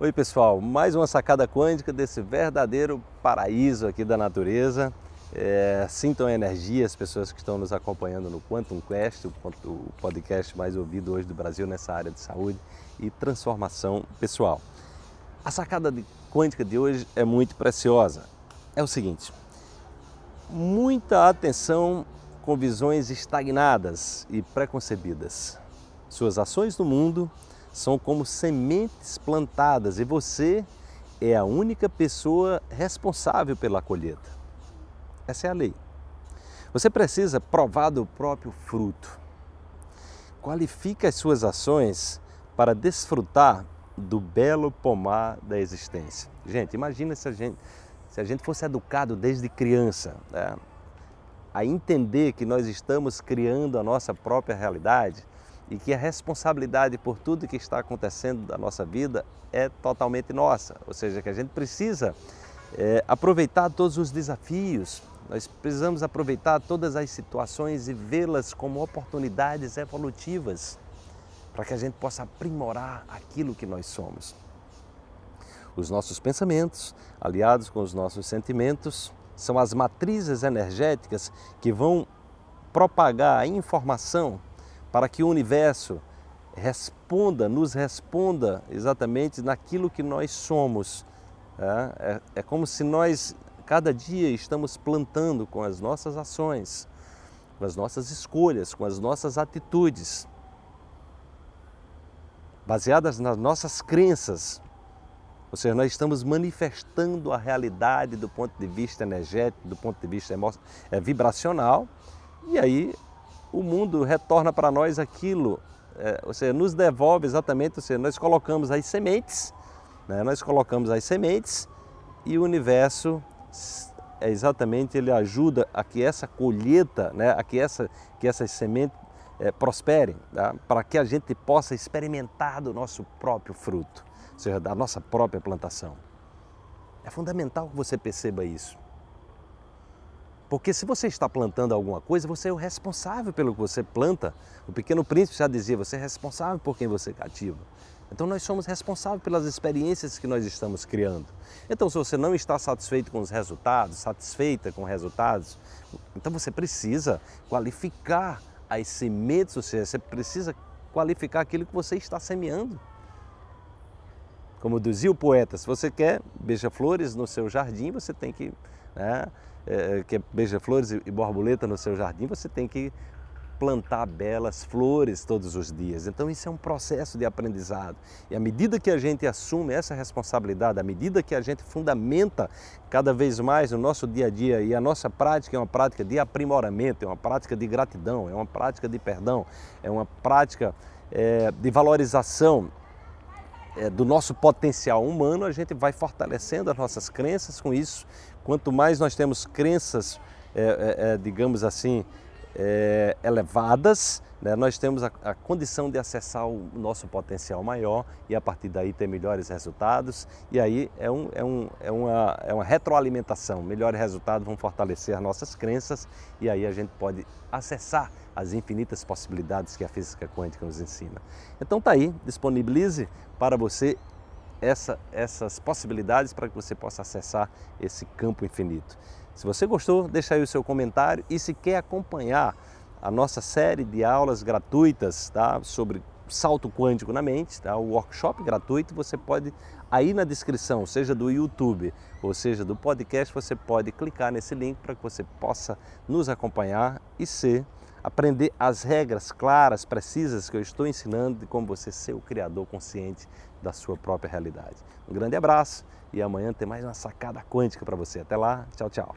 Oi pessoal, mais uma sacada quântica desse verdadeiro paraíso aqui da natureza. É, sintam a energia as pessoas que estão nos acompanhando no Quantum Quest, o podcast mais ouvido hoje do Brasil nessa área de saúde e transformação pessoal. A sacada quântica de hoje é muito preciosa. É o seguinte: muita atenção com visões estagnadas e preconcebidas. Suas ações no mundo são como sementes plantadas e você é a única pessoa responsável pela colheita. Essa é a lei. Você precisa provar do próprio fruto. Qualifique as suas ações para desfrutar do belo pomar da existência. Gente, imagina se a gente, se a gente fosse educado desde criança né, a entender que nós estamos criando a nossa própria realidade e que a responsabilidade por tudo que está acontecendo da nossa vida é totalmente nossa. Ou seja, que a gente precisa é, aproveitar todos os desafios, nós precisamos aproveitar todas as situações e vê-las como oportunidades evolutivas para que a gente possa aprimorar aquilo que nós somos. Os nossos pensamentos, aliados com os nossos sentimentos, são as matrizes energéticas que vão propagar a informação para que o universo responda, nos responda exatamente naquilo que nós somos. É, é, é como se nós, cada dia, estamos plantando com as nossas ações, com as nossas escolhas, com as nossas atitudes, baseadas nas nossas crenças. Ou seja, nós estamos manifestando a realidade do ponto de vista energético, do ponto de vista é, vibracional, e aí o mundo retorna para nós aquilo, é, ou seja, nos devolve exatamente, ou seja, nós colocamos as sementes, né, nós colocamos as sementes e o universo é exatamente ele ajuda a que essa colheita, né, a que, essa, que essas sementes é, prosperem, tá? para que a gente possa experimentar do nosso próprio fruto, ou seja, da nossa própria plantação. É fundamental que você perceba isso. Porque se você está plantando alguma coisa, você é o responsável pelo que você planta. O Pequeno Príncipe já dizia: você é responsável por quem você cativa. Então nós somos responsáveis pelas experiências que nós estamos criando. Então, se você não está satisfeito com os resultados, satisfeita com os resultados, então você precisa qualificar as sementes, ou seja, você precisa qualificar aquilo que você está semeando. Como dizia o poeta, se você quer beija-flores no seu jardim, você tem que né, é, que é beija-flores e borboleta no seu jardim, você tem que plantar belas flores todos os dias. Então isso é um processo de aprendizado. E à medida que a gente assume essa responsabilidade, à medida que a gente fundamenta cada vez mais no nosso dia a dia e a nossa prática é uma prática de aprimoramento, é uma prática de gratidão, é uma prática de perdão, é uma prática é, de valorização é, do nosso potencial humano, a gente vai fortalecendo as nossas crenças com isso. Quanto mais nós temos crenças, é, é, é digamos assim, é, elevadas, né, nós temos a, a, condição de acessar o nosso potencial maior e a partir daí ter melhores resultados. E aí é, um, é, um, é, uma, é uma retroalimentação. Melhores resultados vão fortalecer as nossas crenças e aí a gente pode acessar as infinitas possibilidades que a física quântica nos ensina. Então tá aí, disponibilize para você essa, essas possibilidades para que você possa acessar esse campo infinito. Se você gostou, deixa aí o seu comentário e se quer acompanhar a nossa série de aulas gratuitas tá, sobre salto quântico na mente, tá, o workshop gratuito, você pode aí na descrição, seja do YouTube ou seja do podcast, você pode clicar nesse link para que você possa nos acompanhar e ser aprender as regras claras, precisas que eu estou ensinando de como você ser o criador consciente da sua própria realidade. Um grande abraço e amanhã tem mais uma sacada quântica para você. Até lá, tchau, tchau.